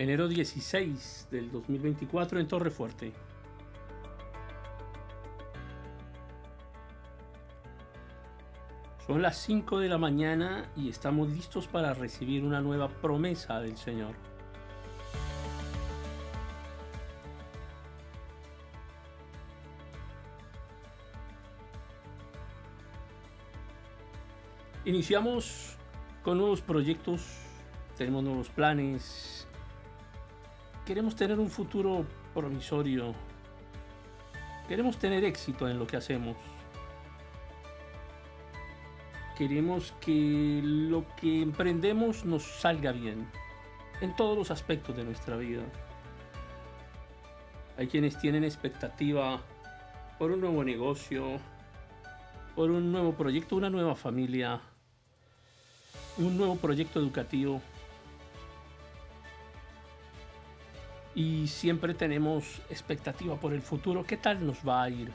enero 16 del 2024 en Torre Fuerte. Son las 5 de la mañana y estamos listos para recibir una nueva promesa del Señor. Iniciamos con nuevos proyectos, tenemos nuevos planes, queremos tener un futuro promisorio, queremos tener éxito en lo que hacemos, queremos que lo que emprendemos nos salga bien en todos los aspectos de nuestra vida. Hay quienes tienen expectativa por un nuevo negocio, por un nuevo proyecto, una nueva familia, un nuevo proyecto educativo. Y siempre tenemos expectativa por el futuro. ¿Qué tal nos va a ir?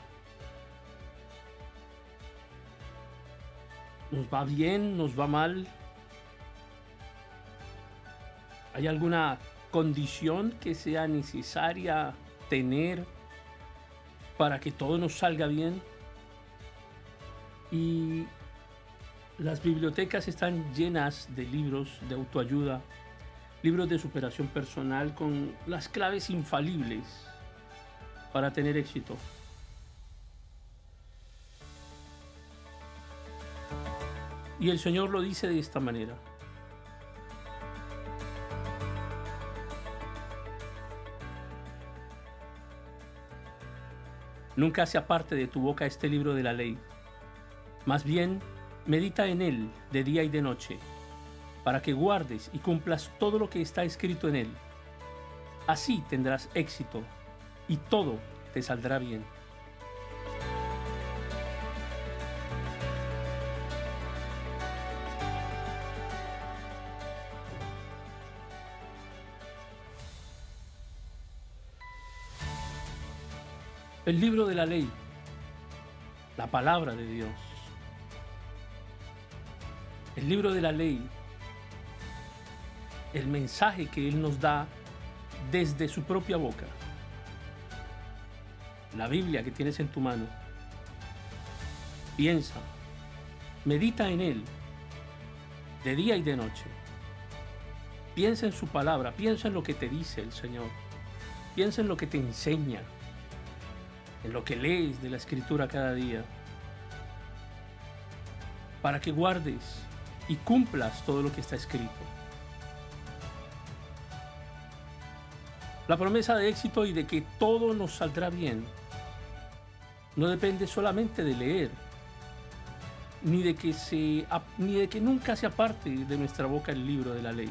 ¿Nos va bien? ¿Nos va mal? ¿Hay alguna condición que sea necesaria tener para que todo nos salga bien? Y las bibliotecas están llenas de libros de autoayuda, libros de superación personal con las claves infalibles para tener éxito. Y el Señor lo dice de esta manera. Nunca se aparte de tu boca este libro de la ley. Más bien, Medita en él de día y de noche, para que guardes y cumplas todo lo que está escrito en él. Así tendrás éxito y todo te saldrá bien. El libro de la ley, la palabra de Dios el libro de la ley, el mensaje que Él nos da desde su propia boca, la Biblia que tienes en tu mano. Piensa, medita en Él, de día y de noche. Piensa en su palabra, piensa en lo que te dice el Señor, piensa en lo que te enseña, en lo que lees de la Escritura cada día, para que guardes y cumplas todo lo que está escrito. La promesa de éxito y de que todo nos saldrá bien no depende solamente de leer, ni de que, se, ni de que nunca se aparte de nuestra boca el libro de la ley,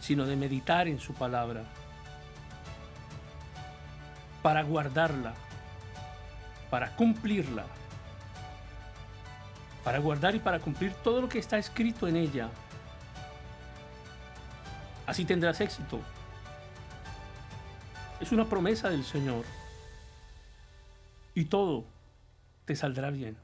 sino de meditar en su palabra, para guardarla, para cumplirla para guardar y para cumplir todo lo que está escrito en ella. Así tendrás éxito. Es una promesa del Señor. Y todo te saldrá bien.